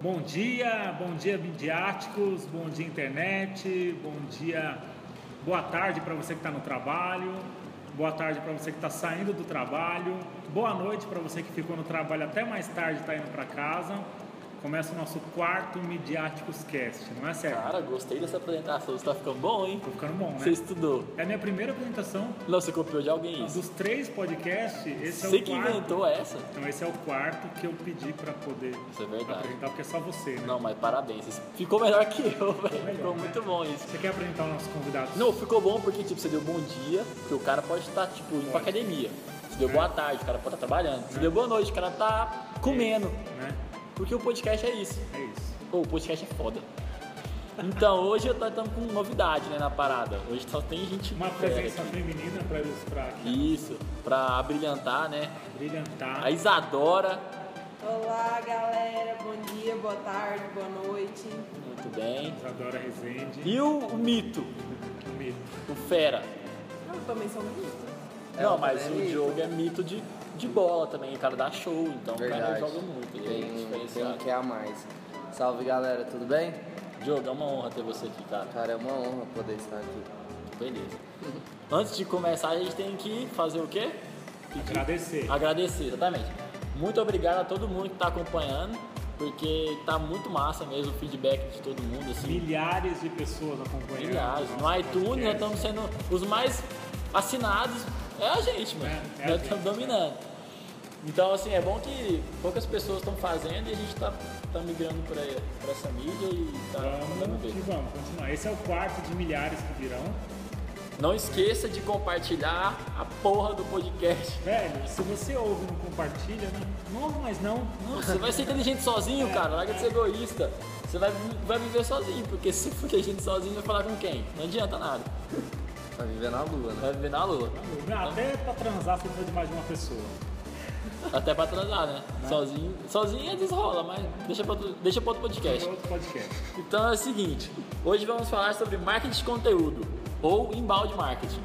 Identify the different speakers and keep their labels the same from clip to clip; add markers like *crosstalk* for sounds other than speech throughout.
Speaker 1: Bom dia, bom dia midiáticos, bom dia internet, bom dia, boa tarde para você que está no trabalho, boa tarde para você que está saindo do trabalho, boa noite para você que ficou no trabalho até mais tarde e está indo para casa. Começa o nosso quarto Midiáticos Cast, não é certo?
Speaker 2: Cara, gostei dessa apresentação. Você tá ficando bom, hein?
Speaker 1: Tô ficando bom, né?
Speaker 2: Você estudou.
Speaker 1: É a minha primeira apresentação.
Speaker 2: Não, você copiou de alguém isso.
Speaker 1: Dos três podcasts, esse é
Speaker 2: Você
Speaker 1: o
Speaker 2: que
Speaker 1: quarto.
Speaker 2: inventou essa.
Speaker 1: Então esse é o quarto que eu pedi para poder
Speaker 2: Isso é verdade.
Speaker 1: apresentar, porque é só você, né?
Speaker 2: Não, mas parabéns. Você ficou melhor que eu, velho. Ficou
Speaker 1: né?
Speaker 2: muito bom isso.
Speaker 1: Você quer apresentar o nosso convidado?
Speaker 2: Não, ficou bom porque, tipo, você deu bom dia, porque o cara pode estar, tipo, indo pra academia. Você deu
Speaker 1: É.
Speaker 2: boa tarde, o cara pode estar trabalhando. Você deu boa noite, o cara tá comendo.
Speaker 1: Né?
Speaker 2: Porque o podcast é isso.
Speaker 1: É isso.
Speaker 2: Pô, o podcast é foda. Então, hoje eu tô estamos com novidade, né, na parada. Hoje só tem gente
Speaker 1: Uma presença
Speaker 2: aqui.
Speaker 1: feminina para ilustrar aqui,
Speaker 2: Isso, pra brilhantar, né?
Speaker 1: brilhantar.
Speaker 2: A Isadora,
Speaker 3: Olá, galera. Bom dia, boa tarde, boa noite.
Speaker 2: muito bem.
Speaker 1: Isadora Rezende.
Speaker 2: E o, o mito,
Speaker 1: O mito.
Speaker 2: o fera.
Speaker 3: Eu também sou bonita.
Speaker 4: É,
Speaker 2: Não, mas o
Speaker 4: mito.
Speaker 2: Diogo é mito de, de bola também, o cara dá show, então o cara
Speaker 4: Verdade.
Speaker 2: joga muito. É
Speaker 4: Tem, tem um que é a mais. Salve galera, tudo bem?
Speaker 2: Diogo, é uma honra ter você aqui, cara.
Speaker 4: Cara, é uma honra poder estar aqui.
Speaker 2: Beleza. Antes de começar, a gente tem que fazer o quê?
Speaker 1: Agradecer.
Speaker 2: Agradecer, exatamente. Muito obrigado a todo mundo que está acompanhando, porque tá muito massa mesmo o feedback de todo mundo, assim.
Speaker 1: Milhares de pessoas acompanhando.
Speaker 2: Milhares. No iTunes nós
Speaker 1: podcast.
Speaker 2: estamos sendo os mais assinados. É a gente, mano.
Speaker 1: É, é a
Speaker 2: nós
Speaker 1: gente.
Speaker 2: estamos dominando. Então, assim, é bom que poucas pessoas estão fazendo e a gente está tá migrando para essa mídia e tá mandando
Speaker 1: Vamos e
Speaker 2: ver.
Speaker 1: vamos continuar. Esse é o quarto de milhares que virão.
Speaker 2: Não esqueça de compartilhar a porra do podcast.
Speaker 1: Velho, se você ouve e não compartilha, né? não, mas não.
Speaker 2: Não, Você vai ser inteligente sozinho, cara. Larga de ser egoísta. Você vai, vai viver sozinho, porque se for inteligente sozinho, vai falar com quem? Não adianta nada.
Speaker 4: Vai viver na lua, né?
Speaker 2: Vai viver na lua.
Speaker 1: Até pra transar você precisa de mais de uma pessoa.
Speaker 2: Até pra transar, né? Sozinho, sozinho às vezes rola, mas deixa pra, outro- deixa pra outro
Speaker 1: É
Speaker 2: podcast.
Speaker 1: outro podcast.
Speaker 2: Então é o seguinte, hoje vamos falar sobre marketing de conteúdo ou embalde marketing.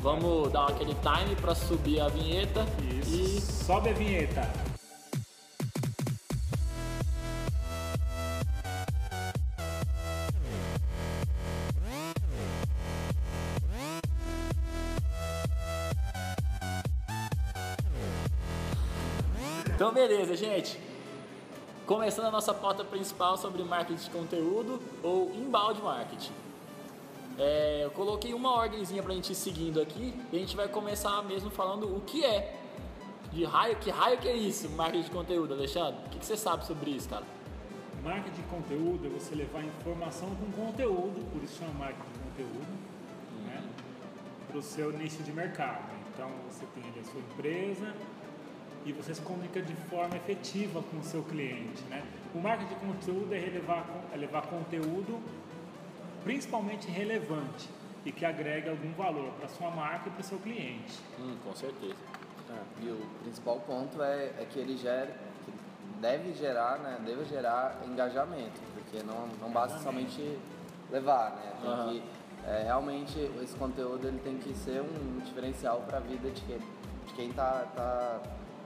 Speaker 2: Vamos dar aquele time pra subir a vinheta
Speaker 1: Isso.
Speaker 2: e
Speaker 1: Sobe a vinheta.
Speaker 2: Então, beleza, gente. Começando a nossa pauta principal sobre marketing de conteúdo ou embalde marketing. É, eu coloquei uma ordemzinha pra gente ir seguindo aqui e a gente vai começar mesmo falando o que é. De raio, que raio que é isso, marketing de conteúdo, Alexandre? O que, que você sabe sobre isso, cara?
Speaker 1: Marketing de conteúdo é você levar informação com conteúdo, por isso chama marketing de conteúdo, né? Para o seu nicho de mercado. Então você tem ali a sua empresa e você se comunica de forma efetiva com o seu cliente, né? O marketing de conteúdo é, relevar, é levar conteúdo principalmente relevante e que agregue algum valor para sua marca e para o seu cliente.
Speaker 2: Hum, com certeza.
Speaker 4: E o principal ponto é, é que ele gera, que deve gerar, né? Deve gerar engajamento, porque não, não basta somente levar, né? Tem
Speaker 2: Aham.
Speaker 4: que, é, realmente esse conteúdo ele tem que ser um diferencial para a vida de quem, de quem tá,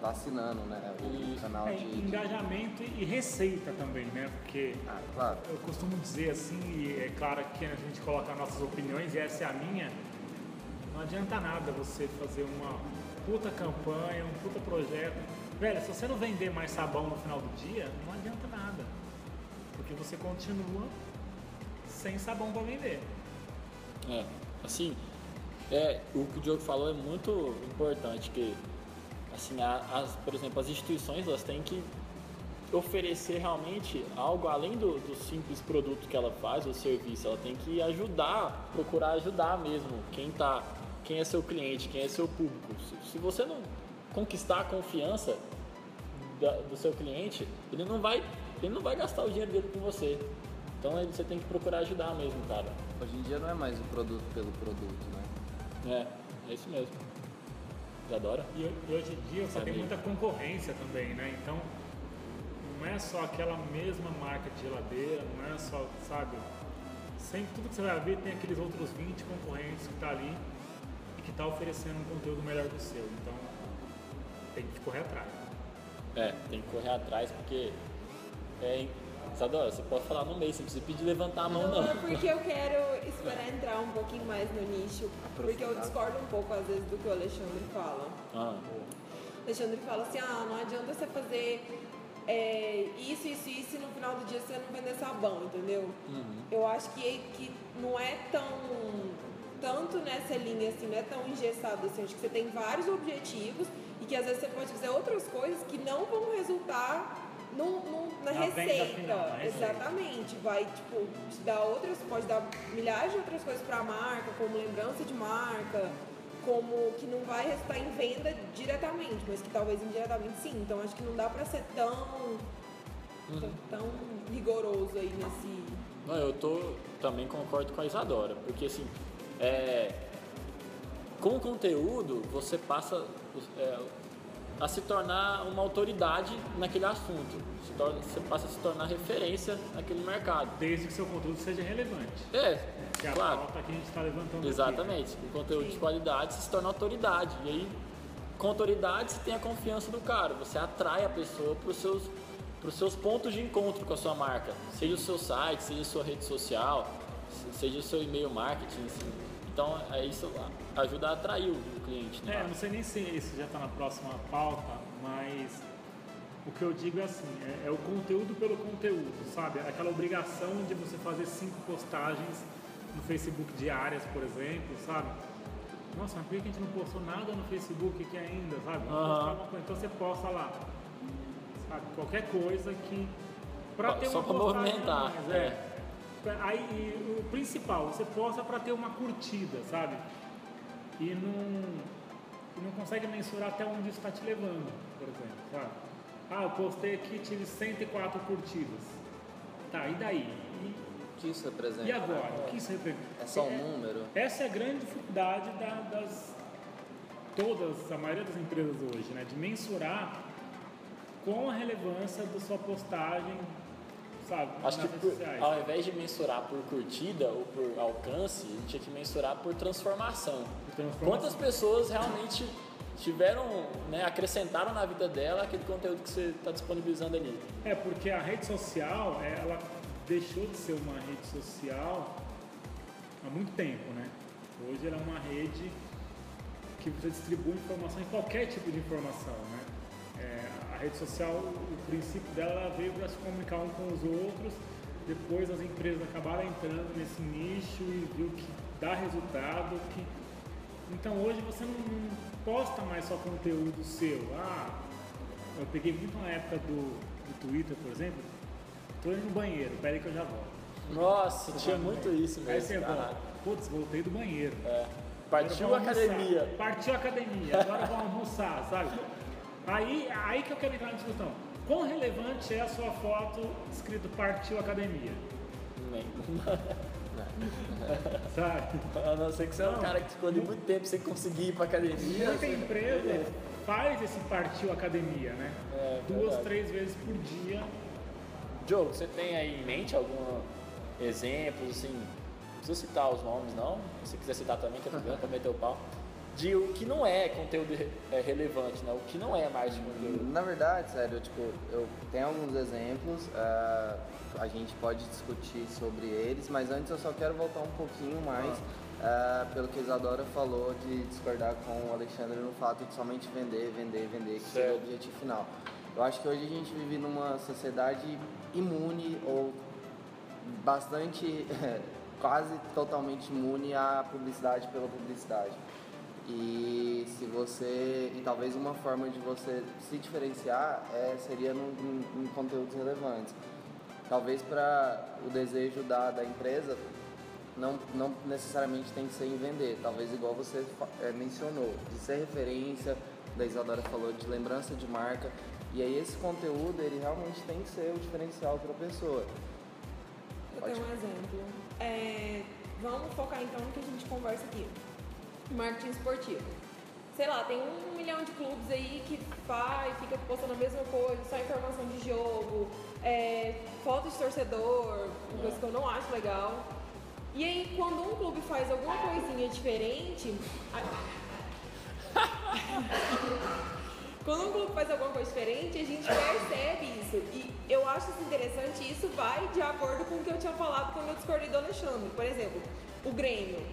Speaker 4: tá, assinando, né? O
Speaker 2: Isso.
Speaker 4: canal
Speaker 1: É,
Speaker 4: de, de-
Speaker 1: engajamento e receita também, né? Porque
Speaker 4: Ah, claro.
Speaker 1: Eu costumo dizer assim, e é claro que a gente coloca nossas opiniões, e essa é a minha, não adianta nada você fazer uma puta campanha, um puta projeto. Velho, se você não vender mais sabão no final do dia, não adianta nada. Porque você continua sem sabão para vender.
Speaker 2: É, assim, é, o que o Diogo falou é muito importante, que, assim, as, por exemplo, as instituições, elas têm que oferecer realmente algo além do, do simples produto que ela faz, ou serviço, ela tem que ajudar, procurar ajudar mesmo quem tá, quem é seu cliente, quem é seu público. Se, se você não conquistar a confiança da- do seu cliente, ele não vai, ele não vai gastar o dinheiro dele com você. Então ele- você tem que procurar ajudar mesmo, cara.
Speaker 4: Hoje em dia não é mais o produto pelo produto, né?
Speaker 2: É, é isso mesmo. Adora?
Speaker 1: E, e hoje em dia
Speaker 2: Sabe.
Speaker 1: tem muita concorrência também, né? Então não é só aquela mesma marca de geladeira, não é só, sabe? Sempre tudo que você vai ver tem aqueles outros 20 concorrentes que tá ali e que tá oferecendo um conteúdo melhor que o seu. Então tem que correr atrás.
Speaker 2: É, tem que correr atrás porque é, Isadora, você pode falar no meio, você não precisa pedir levantar a mão,
Speaker 3: Não,
Speaker 2: não.
Speaker 3: é porque eu quero esperar entrar um pouquinho mais no nicho, porque eu discordo um pouco às vezes do que o Alexandre fala.
Speaker 2: Ah,
Speaker 3: O Alexandre fala assim, ah, não adianta você fazer é, isso, isso, isso e no final do dia você não vender sabão, entendeu?
Speaker 2: uhum.
Speaker 3: Eu acho que, que não é tão tanto nessa linha assim, não é tão engessado assim. Acho que você tem vários objetivos e que às vezes você pode fazer outras coisas que não vão resultar num- num- na,
Speaker 1: Na
Speaker 3: receita.
Speaker 1: final, na receita.
Speaker 3: Exatamente. Vai, tipo, te dar outras, pode dar milhares de outras coisas para a marca, como lembrança de marca, como que não vai resultar em venda diretamente, mas que talvez indiretamente sim. Então acho que não dá para ser tão, tão, tão rigoroso aí nesse.
Speaker 2: Não, eu tô também concordo com a Isadora, porque assim, é, com o conteúdo você passa é, a se tornar uma autoridade naquele assunto, se torna- você passa a se tornar referência naquele mercado.
Speaker 1: Desde que seu conteúdo seja relevante.
Speaker 2: É,
Speaker 1: Que é a
Speaker 2: claro,
Speaker 1: pauta que a gente está levantando aqui.
Speaker 2: exatamente. O conteúdo de qualidade você se torna autoridade e aí com autoridade você tem a confiança do cara, você atrai a pessoa para os seus para os seus pontos de encontro com a sua marca, seja o seu site, seja a sua rede social, se- seja o seu e-mail marketing, assim. Então é isso ajuda a atrair o cliente.
Speaker 1: É,
Speaker 2: Né?
Speaker 1: eu não sei nem se isso já está na próxima pauta, mas o que eu digo é assim, é, é o conteúdo pelo conteúdo, sabe? Aquela obrigação de você fazer cinco postagens no Facebook diárias, por exemplo, sabe? Nossa, mas por que a gente não postou nada no Facebook aqui ainda, sabe? Coisa. Então você posta lá, sabe? Qualquer coisa que... Pra
Speaker 2: Só-
Speaker 1: ter
Speaker 2: só
Speaker 1: uma
Speaker 2: pra movimentar,
Speaker 1: mais, é. Aí, o principal, você posta para ter uma curtida, sabe? E não, não consegue mensurar até onde isso está te levando, por exemplo, sabe? Ah, eu postei aqui tive 104 curtidas. Tá, e daí? E,
Speaker 4: O que isso representa?
Speaker 1: e agora? O que isso representa?
Speaker 4: É só um número?
Speaker 1: Essa é a grande dificuldade da- das todas, a maioria das empresas hoje, né? De mensurar com a relevância da sua postagem, sabe?
Speaker 2: Acho que por-
Speaker 1: sociais.
Speaker 2: ao invés de mensurar por curtida ou por alcance, a gente tinha que mensurar por transformação.
Speaker 1: Por transformação.
Speaker 2: Quantas pessoas realmente tiveram, né, acrescentaram na vida dela aquele conteúdo que você está disponibilizando ali?
Speaker 1: É, porque a rede social, é, ela deixou de ser uma rede social há muito tempo, né? Hoje ela é uma rede que você distribui informação em qualquer tipo de informação, né? Rede social, o princípio dela ela veio para se comunicar um com os outros, depois as empresas acabaram entrando nesse nicho e viu que dá resultado, que... Então hoje você não, não posta mais só conteúdo seu. Ah, eu peguei muito na época do, do Twitter, por exemplo, tô indo no banheiro, peraí que eu já volto.
Speaker 2: Nossa,
Speaker 1: Você
Speaker 2: tinha muito
Speaker 1: banheiro.
Speaker 2: isso
Speaker 1: Aí
Speaker 2: mesmo.
Speaker 1: você volta,
Speaker 2: caralho.
Speaker 1: putz, voltei do banheiro.
Speaker 2: É. Partiu
Speaker 1: eu vou
Speaker 2: academia.
Speaker 1: Partiu a academia, agora vamos almoçar, sabe? Aí, aí que eu quero entrar na discussão. Quão relevante é a sua foto escrito partiu academia?
Speaker 2: Nem. *laughs*
Speaker 1: Sabe?
Speaker 2: A não ser que você é um
Speaker 1: Não.
Speaker 2: cara que ficou ali muito tempo sem conseguir ir pra academia.
Speaker 1: Muita empresa faz esse partiu academia, né?
Speaker 2: É,
Speaker 1: Duas,
Speaker 2: verdade.
Speaker 1: três vezes por dia.
Speaker 2: Diogo, você tem aí em mente algum exemplo, assim, não precisa citar os nomes não, se quiser citar também, que é problema pra meter o pau, de o que não é conteúdo é, relevante, né? o que não é marketing de conteúdo.
Speaker 4: Na verdade, sério, tipo, eu tenho alguns exemplos, ah, a gente pode discutir sobre eles, mas antes eu só quero voltar um pouquinho mais ah, pelo que a Isadora falou de discordar com o Alexandre no fato de somente vender, vender, vender, que seja o objetivo final. Eu acho que hoje a gente vive numa sociedade imune ou bastante, *laughs* quase totalmente imune à publicidade pela publicidade. E se você. E talvez uma forma de você se diferenciar é, seria num, num- em conteúdos relevantes. Talvez para o desejo da, da empresa não, não necessariamente tem que ser em vender. Talvez igual você eh, mencionou, de ser referência, da Isadora falou de lembrança de marca. E aí esse conteúdo ele realmente tem que ser o diferencial para a pessoa.
Speaker 3: Eu
Speaker 4: Pode.
Speaker 3: tenho um exemplo. É, vamos focar então no que a gente conversa aqui. Marketing esportivo. Sei lá, tem um milhão de clubes aí que vai, fica postando a mesma coisa, só informação de jogo, é, foto de torcedor, uma coisa que eu não acho legal. E aí, quando um clube faz alguma coisinha diferente, a- *laughs* Quando um clube faz alguma coisa diferente, a gente percebe isso. E eu acho isso interessante isso vai de acordo com o que eu tinha falado quando eu discordei do Alexandre. Por exemplo, o Grêmio.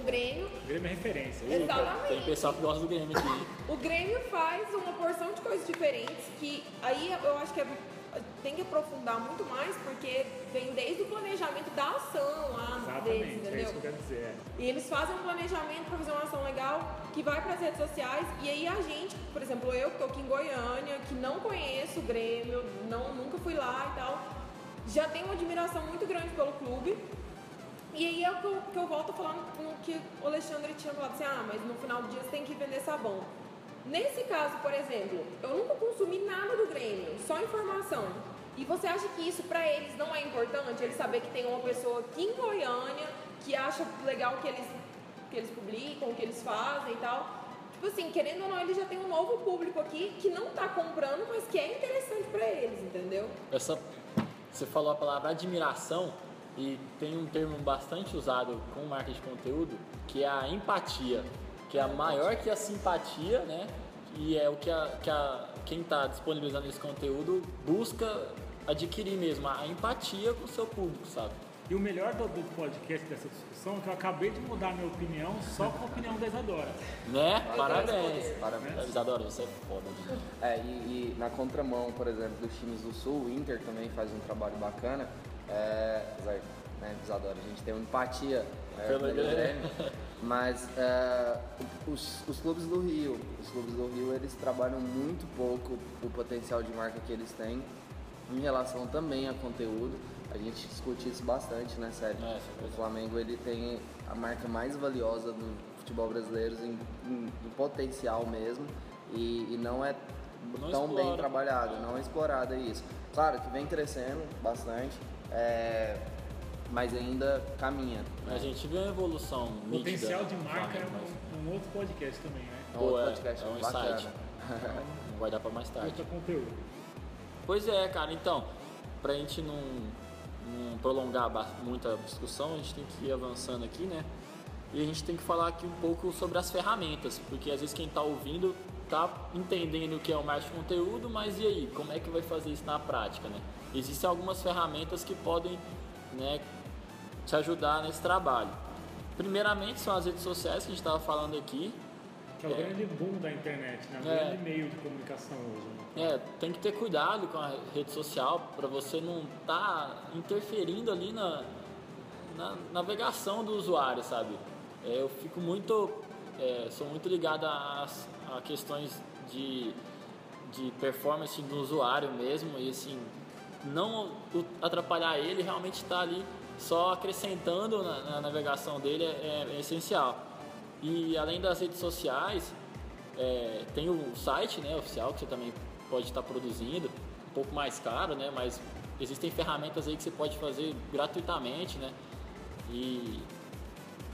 Speaker 3: O Grêmio
Speaker 1: O Grêmio é referência.
Speaker 3: Exatamente.
Speaker 2: Tem pessoal que gosta do Grêmio aqui.
Speaker 3: O Grêmio faz uma porção de coisas diferentes que aí eu acho que é- tem que aprofundar muito mais porque vem desde o planejamento da ação lá deles,
Speaker 1: Exatamente, é
Speaker 3: entendeu?
Speaker 1: isso que eu quero dizer. é.
Speaker 3: E eles fazem um planejamento para fazer uma ação legal que vai para as redes sociais e aí a gente, por exemplo, eu que estou aqui em Goiânia, que não conheço o Grêmio, não, nunca fui lá e tal, já tenho uma admiração muito grande pelo clube. E aí é o que eu, que eu volto a falar no que o Alexandre tinha falado assim, ah, mas no final do dia você tem que vender sabão. Nesse caso, por exemplo, eu nunca consumi nada do Grêmio, só informação. E você acha que isso pra eles não é importante? Eles saber que tem uma pessoa aqui em Goiânia que acha legal o que eles, que eles publicam, o que eles fazem e tal. Tipo assim, querendo ou não, eles já têm um novo público aqui que não tá comprando, mas que é interessante pra eles, entendeu?
Speaker 2: Essa, você falou a palavra admiração e tem um termo bastante usado com marketing de conteúdo que é a empatia, que é maior que a simpatia, né? E é o que, a, que a, quem está disponibilizando esse conteúdo busca adquirir mesmo, a empatia com o seu público, sabe?
Speaker 1: E o melhor do, do podcast dessa discussão é que eu acabei de mudar minha opinião só com a opinião da Isadora.
Speaker 2: Né? Parabéns.
Speaker 4: Parabéns.
Speaker 2: Isadora, você é foda. né?
Speaker 4: É, e, e na contramão, por exemplo, dos times do Sul, o Inter também faz um trabalho bacana. É, apesar, né, Isadora, a gente tem uma empatia né,
Speaker 2: Pelo Grêmio.
Speaker 4: Grêmio, mas é, os, os clubes do Rio, os clubes do Rio, eles trabalham muito pouco o potencial de marca que eles têm em relação também a conteúdo. A gente discute isso bastante, né, sério?
Speaker 2: É, é
Speaker 4: o Flamengo ele tem a marca mais valiosa do futebol brasileiro em, em- em potencial mesmo e, e não é
Speaker 2: Não
Speaker 4: tão bem
Speaker 2: explora.
Speaker 4: trabalhado, não é explorado isso. Claro que vem crescendo bastante, é, mas ainda caminha.
Speaker 2: A
Speaker 4: Né?
Speaker 2: gente viu uma evolução nítida
Speaker 1: Potencial de
Speaker 2: no
Speaker 1: marca é um, um outro podcast também, né?
Speaker 4: É um outro
Speaker 2: é,
Speaker 4: podcast
Speaker 2: é um
Speaker 4: bacana.
Speaker 2: insight. Não vai dar pra mais tarde.
Speaker 1: Outro conteúdo.
Speaker 2: Pois é, cara, então, pra gente não, não prolongar ba- muita discussão, a gente tem que ir avançando aqui, né? E a gente tem que falar aqui um pouco sobre as ferramentas, porque às vezes quem tá ouvindo tá entendendo o que é o marketing de conteúdo, mas e aí, como é que vai fazer isso na prática, né? Existem algumas ferramentas que podem, né, te ajudar nesse trabalho. Primeiramente são as redes sociais que a gente estava falando aqui,
Speaker 1: Que é o
Speaker 2: É.
Speaker 1: grande boom da internet, né? O
Speaker 2: É.
Speaker 1: grande meio de comunicação hoje. Né?
Speaker 2: É, tem que ter cuidado com a rede social para você não estar interferindo ali na, na navegação do usuário, sabe? É, eu fico muito, é, sou muito ligado às- a, questões de, de performance do usuário mesmo e assim, não atrapalhar ele, realmente estar ali só acrescentando na, na navegação dele é, é essencial. E além das redes sociais, é, tem o site né, oficial que você também pode estar produzindo, um pouco mais caro, né, mas existem ferramentas aí que você pode fazer gratuitamente, né? E,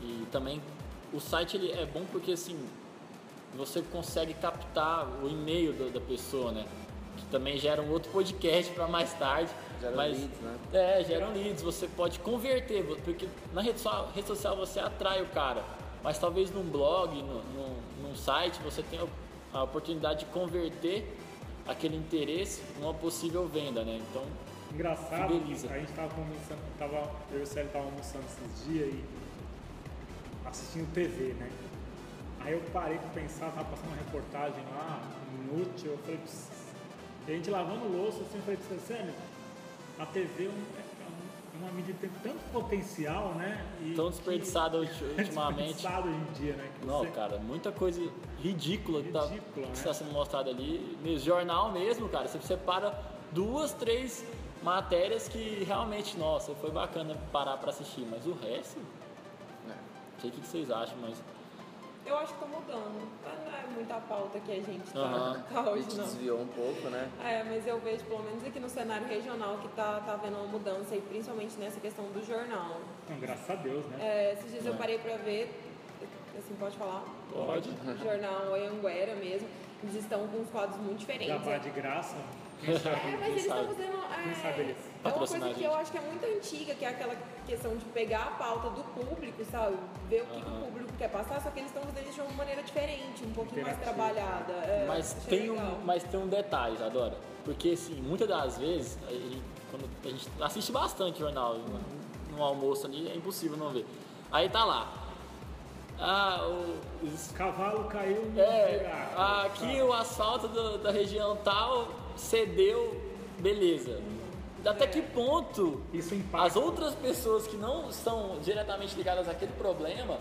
Speaker 2: e também o site ele é bom porque assim você consegue captar o e-mail da, da pessoa, né? Que também gera um outro podcast para mais tarde.
Speaker 4: Gera
Speaker 2: mas,
Speaker 4: leads, né?
Speaker 2: É, geram leads. Você pode converter, porque na rede social, rede social você atrai o cara, mas talvez num blog, no, no, num site, você tenha a oportunidade de converter aquele interesse numa possível venda, né? Então,
Speaker 1: Engraçado,
Speaker 2: Fideliza.
Speaker 1: a gente tava conversando, tava, eu e o Célio tava almoçando esses dias e assistindo TV, né? Aí eu parei pra pensar, tava passando uma reportagem lá, inútil, eu falei, "Pss", e a gente lavando louça, assim, eu falei pra você, Célio, a TV é, um- é uma mídia que tem tanto potencial, né? E
Speaker 2: tão desperdiçada ulti- *laughs* ultimamente.
Speaker 1: desperdiçado hoje em dia, né? Que
Speaker 2: Não,
Speaker 1: você-
Speaker 2: cara, muita coisa ridícula que tá-
Speaker 1: Ridícula,
Speaker 2: que
Speaker 1: né?
Speaker 2: está sendo mostrada ali. No jornal mesmo, cara, você separa duas, três matérias que realmente, nossa, foi bacana parar pra assistir, mas o resto,
Speaker 4: É.
Speaker 2: não sei o que vocês acham, mas
Speaker 3: Eu acho que tá mudando. Mas Não é muita pauta que a gente tá,
Speaker 2: Aham. *laughs*
Speaker 3: tá
Speaker 4: A
Speaker 3: hoje,
Speaker 4: gente
Speaker 3: não.
Speaker 4: desviou um pouco, né?
Speaker 3: É, mas eu vejo, pelo menos aqui no cenário regional, que tá, tá havendo uma mudança, e principalmente nessa questão do jornal.
Speaker 1: Não, graças a Deus, né?
Speaker 3: É, esses dias eu
Speaker 2: É.
Speaker 3: parei pra ver, assim, pode falar?
Speaker 2: pode.
Speaker 3: O jornal Anhanguera mesmo. Eles estão com uns quadros muito diferentes.
Speaker 1: Jabá de graça.
Speaker 3: É, mas eles estão fazendo. É, é uma coisa que eu acho que é muito antiga, que é aquela questão de pegar a pauta do público, sabe? Ver o que, que o público quer passar, só que eles estão fazendo isso de uma maneira diferente, um pouquinho mais trabalhada. É,
Speaker 2: Mas
Speaker 3: achei
Speaker 2: tem,
Speaker 3: legal.
Speaker 2: um, mas tem um detalhe, Adora. Porque, assim, muitas das vezes, a gente, quando a gente assiste bastante jornal, no, no almoço ali, é impossível não ver. Aí tá lá. Ah, o, os-
Speaker 1: Cavalo caiu no
Speaker 2: é,
Speaker 1: buraco,
Speaker 2: aqui
Speaker 1: sabe?
Speaker 2: o asfalto do- da região tal cedeu, beleza. Até que ponto
Speaker 1: Isso impacta.
Speaker 2: as outras pessoas que não estão diretamente ligadas àquele problema,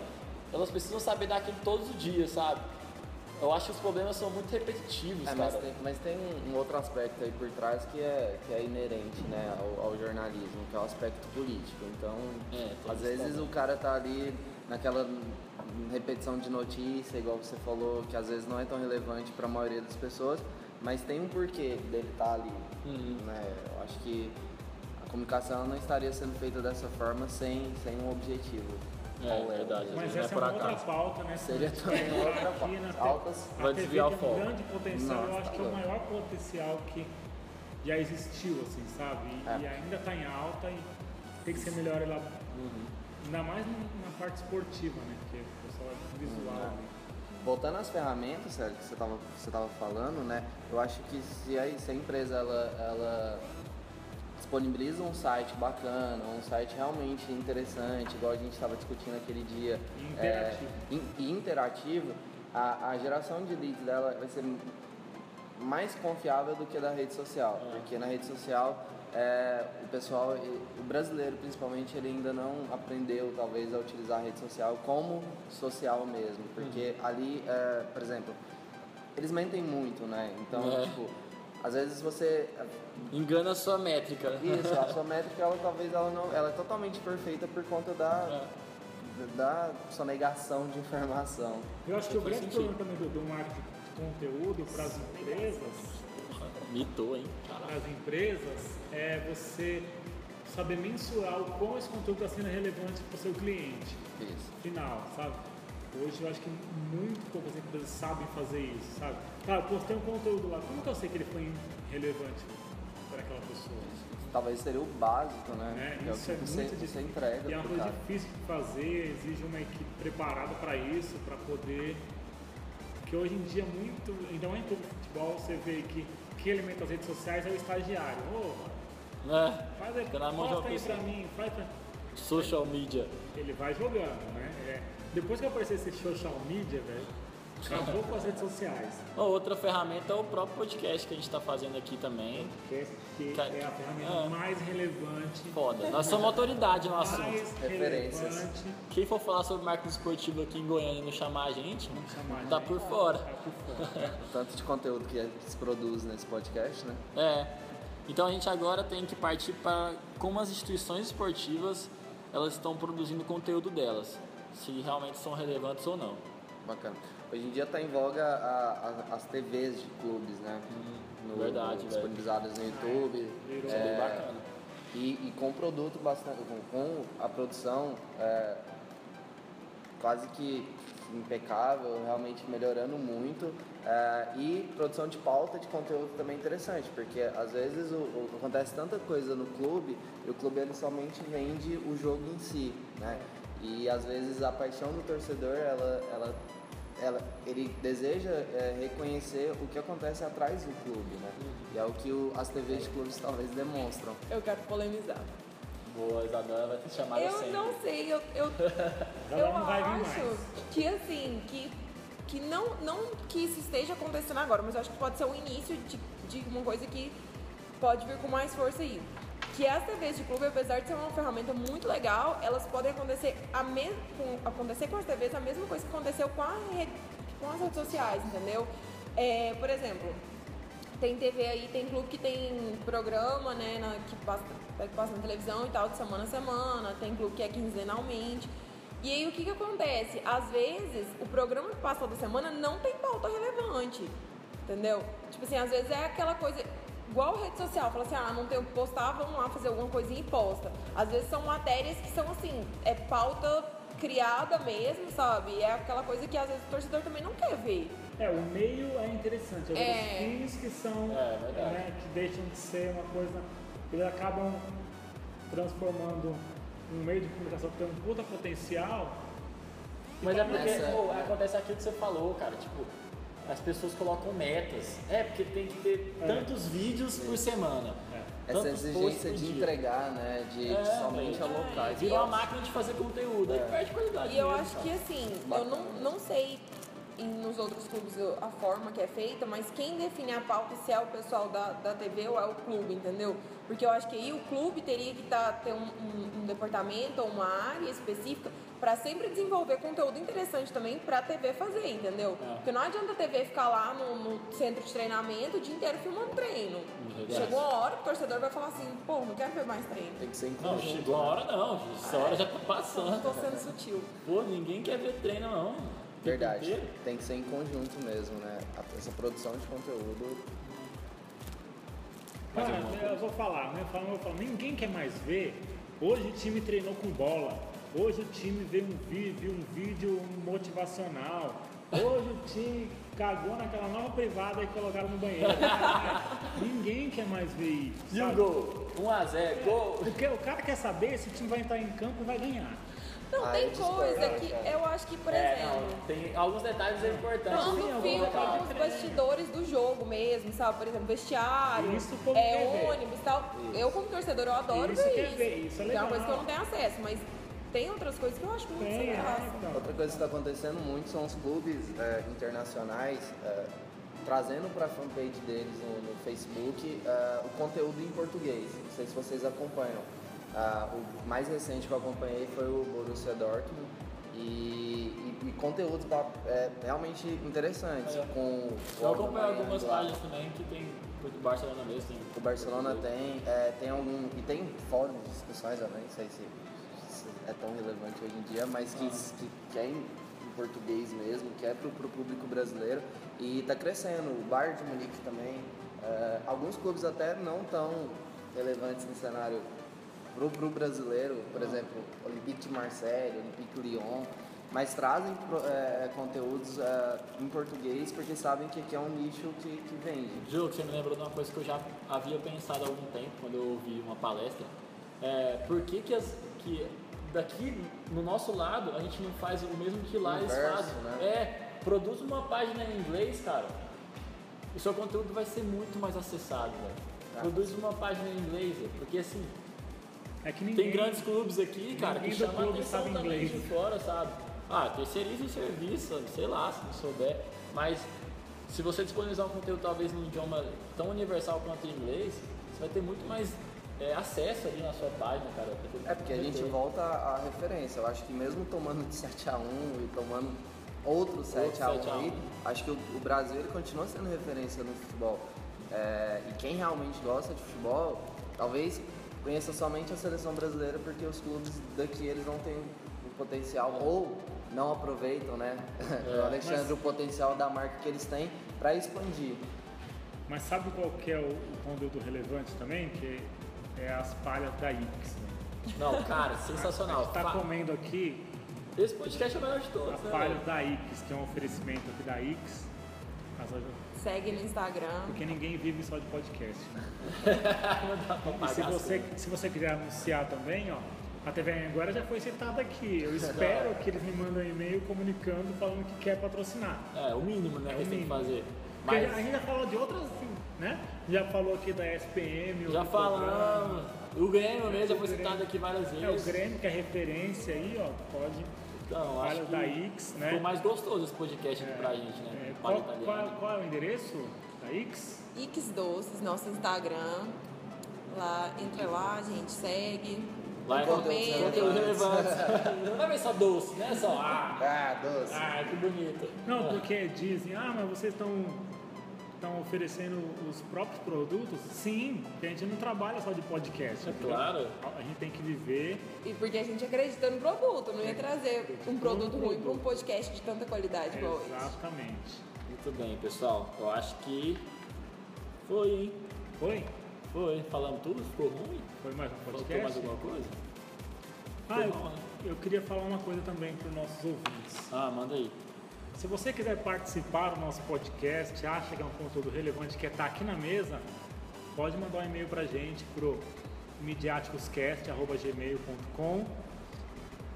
Speaker 2: elas precisam saber daquilo todos os dias, sabe? Eu acho que os problemas são muito repetitivos,
Speaker 4: É,
Speaker 2: cara.
Speaker 4: mas, tem, mas tem um, outro aspecto aí por trás que é, que é inerente né, ao, ao jornalismo, que é o aspecto político. Então,
Speaker 2: É,
Speaker 4: às vezes
Speaker 2: problema.
Speaker 4: o cara tá ali naquela repetição de notícia, igual você falou, que às vezes não é tão relevante para a maioria das pessoas, mas tem um porquê dele estar ali.
Speaker 2: Uhum.
Speaker 4: Né? Eu acho que a comunicação não estaria sendo feita dessa forma sem, sem um objetivo.
Speaker 2: É,
Speaker 4: Qual
Speaker 2: verdade.
Speaker 1: Mas
Speaker 2: é
Speaker 1: essa é
Speaker 2: por
Speaker 1: uma outra
Speaker 2: acaso.
Speaker 1: pauta, né?
Speaker 4: Seria também outra pauta.
Speaker 1: na te-
Speaker 4: Altas-
Speaker 1: a
Speaker 2: vai
Speaker 1: TV
Speaker 2: desviar
Speaker 1: tem
Speaker 2: o foco.
Speaker 1: um grande potencial, eu
Speaker 4: Nossa,
Speaker 1: acho
Speaker 4: tá
Speaker 1: que é o maior potencial que já existiu, assim, sabe? E,
Speaker 4: É.
Speaker 1: e ainda está em alta e tem que ser melhor ela.
Speaker 2: Uhum.
Speaker 1: Ainda mais na parte esportiva, né? Porque o pessoal é visual.
Speaker 4: Uhum.
Speaker 1: né?
Speaker 4: Voltando às ferramentas, que você estava você tava falando, né? Eu acho que se a, se a empresa ela, ela disponibiliza um site bacana, um site realmente interessante, igual a gente estava discutindo aquele dia,
Speaker 1: E interativo.
Speaker 4: é, in- interativo, a, a geração de leads dela vai ser mais confiável do que a da rede social, porque na rede social é, o pessoal, o brasileiro principalmente, ele ainda não aprendeu talvez a utilizar a rede social como social mesmo, porque ali, é, por exemplo, eles mentem muito, né? Então,
Speaker 2: É.
Speaker 4: tipo, às vezes você
Speaker 2: Engana a sua métrica.
Speaker 4: isso, a *laughs* sua métrica ela talvez ela não, ela é totalmente perfeita por conta da da sonegação de informação.
Speaker 1: Eu acho que o grande
Speaker 2: sentido.
Speaker 1: problema também do, do marketing de conteúdo para as empresas
Speaker 2: Mitou, hein?
Speaker 1: Empresas é você saber mensurar o quão esse conteúdo está sendo relevante para o seu cliente
Speaker 4: Isso.
Speaker 1: final, sabe? Hoje eu acho que muito poucas empresas sabem fazer isso, sabe? Cara, eu postei um conteúdo lá, como que eu sei que ele foi relevante para aquela pessoa?
Speaker 4: Talvez seria o básico, né? É o
Speaker 1: Isso
Speaker 4: que
Speaker 1: é
Speaker 4: você,
Speaker 1: muito
Speaker 4: você
Speaker 1: difícil.
Speaker 4: entrega
Speaker 1: E é uma coisa
Speaker 4: cara.
Speaker 1: difícil de fazer, exige uma equipe preparada para isso, para poder. Porque hoje em dia, muito, ainda mais em clube de futebol, você vê que quem alimenta as redes sociais é o estagiário. Ô,
Speaker 2: É,
Speaker 1: faz aí, posta aí pra mim, faz pra...
Speaker 2: social media.
Speaker 1: Ele vai jogando, né? É, depois que apareceu esse social media, velho, acabou com as redes sociais.
Speaker 2: Uma outra ferramenta é o próprio podcast que a gente está fazendo aqui também.
Speaker 1: Que, que
Speaker 2: Ca-
Speaker 1: é a ferramenta
Speaker 2: Ah.
Speaker 1: mais relevante,
Speaker 2: Foda. Nós somos autoridade no assunto.
Speaker 1: mais
Speaker 4: Referências.
Speaker 1: relevante.
Speaker 2: Quem for falar sobre marketing esportivo aqui em Goiânia e não chamar a gente,
Speaker 1: chamar a
Speaker 2: tá
Speaker 1: gente.
Speaker 2: por fora.
Speaker 1: Tá por fora. *laughs*
Speaker 4: Tanto de conteúdo que se produz nesse podcast, né?
Speaker 2: É. Então a gente agora tem que partir para como as instituições esportivas elas estão produzindo conteúdo delas, se realmente são relevantes ou não.
Speaker 4: Bacana. Hoje em dia está em voga a- a- as TVs de clubes, né? No-
Speaker 2: Hum, verdade, velho.
Speaker 4: disponibilizadas no YouTube.
Speaker 1: virou
Speaker 2: é bem bacana.
Speaker 4: E, e com produto bastante. Com, com a produção é, quase que impecável, realmente melhorando muito. é, e produção de pauta de conteúdo também interessante, porque às vezes o, o- acontece tanta coisa no clube e o clube ele somente vende o jogo em si, né? E às vezes a paixão do torcedor, ela, ela, ela, ele deseja é, reconhecer o que acontece atrás do clube, né? E é o que o- as TVs de clubes talvez demonstram.
Speaker 3: Eu quero polemizar.
Speaker 2: Boa, Isadora vai ser chamada
Speaker 3: Eu
Speaker 2: sempre.
Speaker 3: não sei, eu, eu, *laughs* eu
Speaker 1: não vai vir
Speaker 3: acho que assim, que, que não, não que isso esteja acontecendo agora, mas eu acho que pode ser o início de, de uma coisa que pode vir com mais força aí. Que as TVs de clube, apesar de ser uma ferramenta muito legal, elas podem acontecer, a com, acontecer com as TVs a mesma coisa que aconteceu com, rede, com as redes sociais, entendeu? É, por exemplo, tem TV aí, tem clube que tem programa, né, na- que, passa, que passa na televisão e tal, de semana a semana, tem clube que é quinzenalmente. E aí o que que acontece? Às vezes, o programa que passa toda semana não tem pauta relevante, entendeu? Tipo assim, às vezes é aquela coisa, igual rede social, fala assim, ah, não tem o que postar, vamos lá fazer alguma coisinha e posta. Às vezes são matérias que são assim, é pauta criada mesmo, sabe? É aquela coisa que às vezes o torcedor também não quer ver.
Speaker 1: É, o meio é interessante.
Speaker 3: É.
Speaker 1: os fins que são,
Speaker 2: É,
Speaker 1: né, que deixam de ser uma coisa, eles acabam transformando um meio de comunicação que tem um puta potencial.
Speaker 2: Mas é porque
Speaker 4: Nessa-
Speaker 2: pô, acontece aquilo que você falou, cara. Tipo, as pessoas colocam metas. É, porque tem que ter
Speaker 1: É.
Speaker 2: tantos vídeos por semana.
Speaker 1: É.
Speaker 4: Essa exigência de
Speaker 2: dia.
Speaker 4: entregar, né? De, de
Speaker 2: É,
Speaker 4: somente
Speaker 2: velho.
Speaker 4: alocar. esse
Speaker 2: Virou uma
Speaker 4: negócio.
Speaker 2: máquina de fazer conteúdo, aí perde qualidade.
Speaker 3: E eu
Speaker 2: mesmo,
Speaker 3: acho
Speaker 2: cara.
Speaker 3: que assim, eu
Speaker 4: Bacana.
Speaker 3: não, não sei em- nos outros clubes eu- a forma que é feita, mas quem define a pauta se é o pessoal da, da TV ou é o clube, entendeu? Porque eu acho que aí o clube teria que tá, ter um, um- um departamento ou uma área específica para sempre desenvolver conteúdo interessante também para a TV fazer, entendeu?
Speaker 2: É.
Speaker 3: Porque não adianta a TV ficar lá no, no centro de treinamento o dia inteiro filmando treino.
Speaker 2: Verdade.
Speaker 3: Chegou uma hora que o torcedor vai falar assim, pô, não quero ver mais treino.
Speaker 4: Tem que ser em
Speaker 2: Não, chegou a hora não, essa hora já tá passando.
Speaker 3: tô sendo sutil.
Speaker 2: Pô, ninguém quer ver treino não.
Speaker 4: Verdade.
Speaker 2: inteiro.
Speaker 4: Tem que ser em conjunto mesmo, né? A- Essa produção de conteúdo.
Speaker 1: Cara, eu vou falar, né? Eu falo, eu falo, ninguém quer mais ver. Hoje o time treinou com bola. Hoje o time vê um vídeo, um vídeo motivacional. Hoje o time cagou naquela nova privada e colocaram no banheiro. *laughs* ninguém quer mais ver isso.
Speaker 2: E o gol? 1x0, gol.
Speaker 1: Porque o cara quer saber se o time vai entrar em campo e vai ganhar.
Speaker 3: Não,
Speaker 4: Ah,
Speaker 3: tem coisa que
Speaker 4: cara.
Speaker 3: eu acho que, por
Speaker 2: É,
Speaker 3: exemplo,
Speaker 2: não, tem alguns detalhes é importantes.
Speaker 3: quando filma alguns bastidores do jogo mesmo, sabe? Por exemplo, vestiário,
Speaker 1: Isso
Speaker 3: é, ônibus e tal. Eu, como torcedor, eu adoro
Speaker 1: Isso
Speaker 3: ver
Speaker 1: quer
Speaker 3: isso.
Speaker 1: ver, isso é
Speaker 3: É
Speaker 1: legal.
Speaker 3: uma coisa que eu não tenho acesso, mas tem outras coisas que eu acho muito
Speaker 1: Tem,
Speaker 3: sem
Speaker 1: é,
Speaker 3: graça.
Speaker 1: então.
Speaker 4: Outra coisa que está acontecendo muito são os clubes é, internacionais é, trazendo para a fanpage deles no, no Facebook é, o conteúdo em português. Não sei se vocês acompanham. Ah, o mais recente que eu acompanhei foi o Borussia Dortmund e, e, e conteúdo tá, é, realmente interessante.
Speaker 2: É.
Speaker 4: Com
Speaker 2: Eu acompanho algumas páginas também que tem. O Barcelona mesmo tem.
Speaker 4: O Barcelona tem, é, tem algum. E tem fóruns de discussões, eu nem sei se, se é tão relevante hoje em dia, mas que, que, que é em, português mesmo, que é pro, pro público brasileiro. E está crescendo. O Bayern de Munique também. é, alguns clubes até não tão relevantes no cenário pro, pro brasileiro, por exemplo, Olympique de Marseille, Olympique Lyon, mas trazem é, conteúdos é, em português porque sabem que aqui é um nicho que, que vende.
Speaker 2: Ju, você me lembrou de uma coisa que eu já havia pensado há algum tempo quando eu ouvi uma palestra. É, por que, que, as, que daqui no nosso lado a gente não faz o mesmo que lá eles fazem?
Speaker 4: né?
Speaker 2: É, produz uma página em inglês, cara. O seu conteúdo vai ser muito mais acessado, velho.
Speaker 4: Ah.
Speaker 2: Produz uma página em inglês, porque assim,
Speaker 1: É que ninguém.
Speaker 2: tem grandes clubes aqui, cara, que chamam atenção
Speaker 1: sabe
Speaker 2: também
Speaker 1: inglês.
Speaker 2: de fora, sabe? Ah, terceiriza o serviço, sei lá, se não souber. Mas se você disponibilizar um conteúdo talvez num idioma tão universal quanto o inglês, você vai ter muito mais é, acesso ali na sua página, cara.
Speaker 4: É porque a gente volta à referência. Eu acho que mesmo tomando de 7x1 e tomando outro 7x1
Speaker 2: 7 a 1.
Speaker 4: aí, acho que o, o Brasil ele continua sendo referência no futebol. É, e quem realmente gosta de futebol, talvez conheça somente a seleção brasileira porque os clubes daqui eles não têm o potencial ou não aproveitam, né?
Speaker 2: É, *laughs*
Speaker 4: o Alexandre,
Speaker 1: mas-
Speaker 4: o potencial da marca que eles têm para expandir.
Speaker 1: Mas sabe qual que é o, o conteúdo relevante também? Que é as palhas da Ix. Né?
Speaker 2: Não, cara,
Speaker 1: A
Speaker 2: sensacional.
Speaker 1: gente tá
Speaker 2: Fa-
Speaker 1: comendo aqui
Speaker 2: Esse podcast é o melhor de
Speaker 1: a
Speaker 2: todos, né?
Speaker 1: palha
Speaker 2: velho?
Speaker 1: da Ix, que é um oferecimento aqui da Ix. As-
Speaker 3: Segue no Instagram.
Speaker 1: Porque ninguém vive só de podcast. né? *laughs*
Speaker 2: Não dá pra
Speaker 1: E se
Speaker 2: as
Speaker 1: você, se você quiser anunciar também, ó, a TV agora já foi citada aqui. Eu *laughs* espero que eles me mandem um e-mail comunicando, falando que quer patrocinar.
Speaker 2: É, o mínimo, né,
Speaker 1: É
Speaker 2: que
Speaker 1: o
Speaker 2: você tem que
Speaker 1: mínimo.
Speaker 2: fazer.
Speaker 1: Porque
Speaker 2: Mas
Speaker 1: a gente já falou de outras, assim, né? Já falou aqui da SPM.
Speaker 2: já falamos. O Grêmio mesmo já foi citado aqui várias vezes.
Speaker 1: É, o Grêmio, que é referência aí, ó, pode.
Speaker 2: Então, acho que
Speaker 1: da Ix, né?
Speaker 2: ficou mais gostoso esse podcast aqui pra gente, né?
Speaker 1: É, qual, qual, qual é o endereço da Ix?
Speaker 3: Ix Doces, nosso Instagram. Lá, entra lá, gente, segue.
Speaker 2: Lá é
Speaker 4: Conteúdo
Speaker 3: Comenta.
Speaker 2: relevante. Não é bem só doce, né? Só, ah,
Speaker 4: Ah, doce.
Speaker 2: ah, que bonito.
Speaker 1: Não, porque dizem, ah, mas vocês estão estão oferecendo os próprios produtos? Sim, porque a gente não trabalha só de podcast.
Speaker 2: É
Speaker 1: entendeu?
Speaker 2: claro.
Speaker 1: A gente tem que viver.
Speaker 3: E porque a gente acredita no produto, não ia trazer um produto ruim para um podcast de tanta qualidade igual esse.
Speaker 1: Exatamente.
Speaker 2: Muito bem, pessoal. Eu acho que foi, hein?
Speaker 1: Foi?
Speaker 2: Foi. Falando tudo? Ficou ruim?
Speaker 1: Foi mais um
Speaker 2: Faltou
Speaker 1: podcast?
Speaker 2: mais alguma coisa?
Speaker 1: Ah,
Speaker 2: Foi
Speaker 1: eu,
Speaker 2: né?
Speaker 1: eu queria falar uma coisa também para os nossos ouvintes.
Speaker 2: Ah, manda aí.
Speaker 1: Se você quiser participar do nosso podcast, acha que é um conteúdo relevante, quer estar aqui na mesa, pode mandar um e-mail pra gente pro midiaticoscast.gmail.com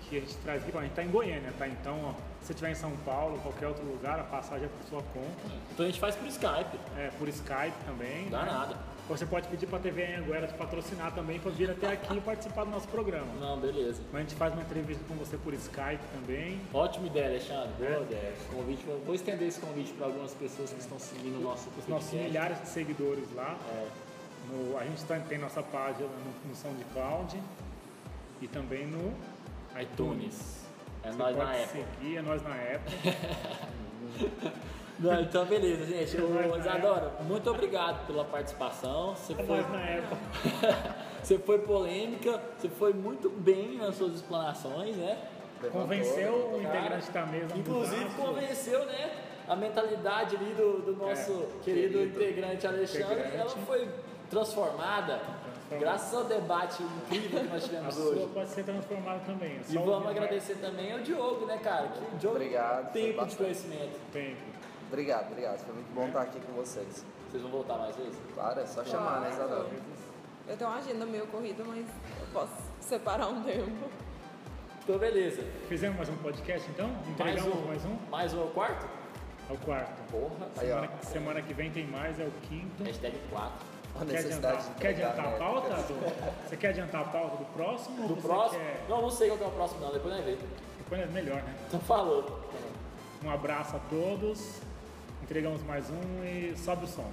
Speaker 1: que a gente traz aqui. A gente está em Goiânia, tá? Então, ó, se você estiver em São Paulo, qualquer outro lugar, a passagem é por sua conta.
Speaker 2: Então a gente faz por Skype.
Speaker 1: É, por Skype também.
Speaker 2: Dá
Speaker 1: né?
Speaker 2: nada.
Speaker 1: Você pode pedir para a TV Anguera te patrocinar também para vir até aqui e participar do nosso programa.
Speaker 2: Não, beleza.
Speaker 1: Mas a gente faz uma entrevista com você por Skype também.
Speaker 2: Ótima ideia, Alexandre. Boa
Speaker 1: É.
Speaker 2: ideia. Convite, vou estender esse convite para algumas pessoas que estão seguindo o nosso
Speaker 1: Os nossos milhares de seguidores lá.
Speaker 2: É,
Speaker 1: No- a gente tá- tem nossa página no, no SoundCloud e também no iTunes.
Speaker 2: É
Speaker 1: Você
Speaker 2: nós na Apple.
Speaker 1: seguir, é nós na Apple. *laughs*
Speaker 2: Não, então, beleza, gente.
Speaker 1: É
Speaker 2: Isadora, muito obrigado pela participação. Você
Speaker 1: É
Speaker 2: foi,
Speaker 1: nós na Apple. *laughs*
Speaker 2: você foi polêmica, você foi muito bem nas suas explanações, né?
Speaker 4: Levantou,
Speaker 1: Convenceu o integrante da mesa.
Speaker 2: Inclusive convenceu, né? A mentalidade ali do, do nosso
Speaker 1: É,
Speaker 2: querido,
Speaker 4: querido
Speaker 2: integrante Alexandre,
Speaker 1: integrante.
Speaker 2: ela foi transformada graças ao debate incrível que nós
Speaker 1: A
Speaker 2: tivemos
Speaker 1: sua
Speaker 2: hoje.
Speaker 1: pode ser transformada também. é
Speaker 2: E vamos agradecer também ao Diogo, né, cara? Que o Diogo
Speaker 4: Obrigado,
Speaker 2: tem tempo de conhecimento.
Speaker 1: mais Tempo.
Speaker 4: Obrigado, obrigado. Foi muito bom estar aqui com vocês.
Speaker 2: Vocês vão voltar mais vezes?
Speaker 4: Claro, é só chamar, né,
Speaker 3: Claro.
Speaker 4: Isadora?
Speaker 3: Eu tenho uma agenda meio corrida, mas eu posso separar um tempo.
Speaker 2: Então, beleza.
Speaker 1: Fizemos mais um podcast então?
Speaker 2: Mais
Speaker 1: Entregamos
Speaker 2: um.
Speaker 1: mais um?
Speaker 2: Mais um é o quarto?
Speaker 1: É o quarto.
Speaker 2: Porra.
Speaker 4: Aí, ó.
Speaker 1: Semana, semana que vem tem mais, é o quinto.
Speaker 2: Hashtag 4.
Speaker 4: A
Speaker 1: Quer adiantar, quer adiantar a
Speaker 4: né?
Speaker 1: pauta? do- você quer adiantar a pauta do próximo?
Speaker 2: Do próximo?
Speaker 1: Quer...
Speaker 2: Não, não sei qual que é o próximo não, depois nós vemos.
Speaker 1: Depois é melhor, né?
Speaker 2: Então falou.
Speaker 1: Um abraço a todos. Entregamos mais um e sobe o som.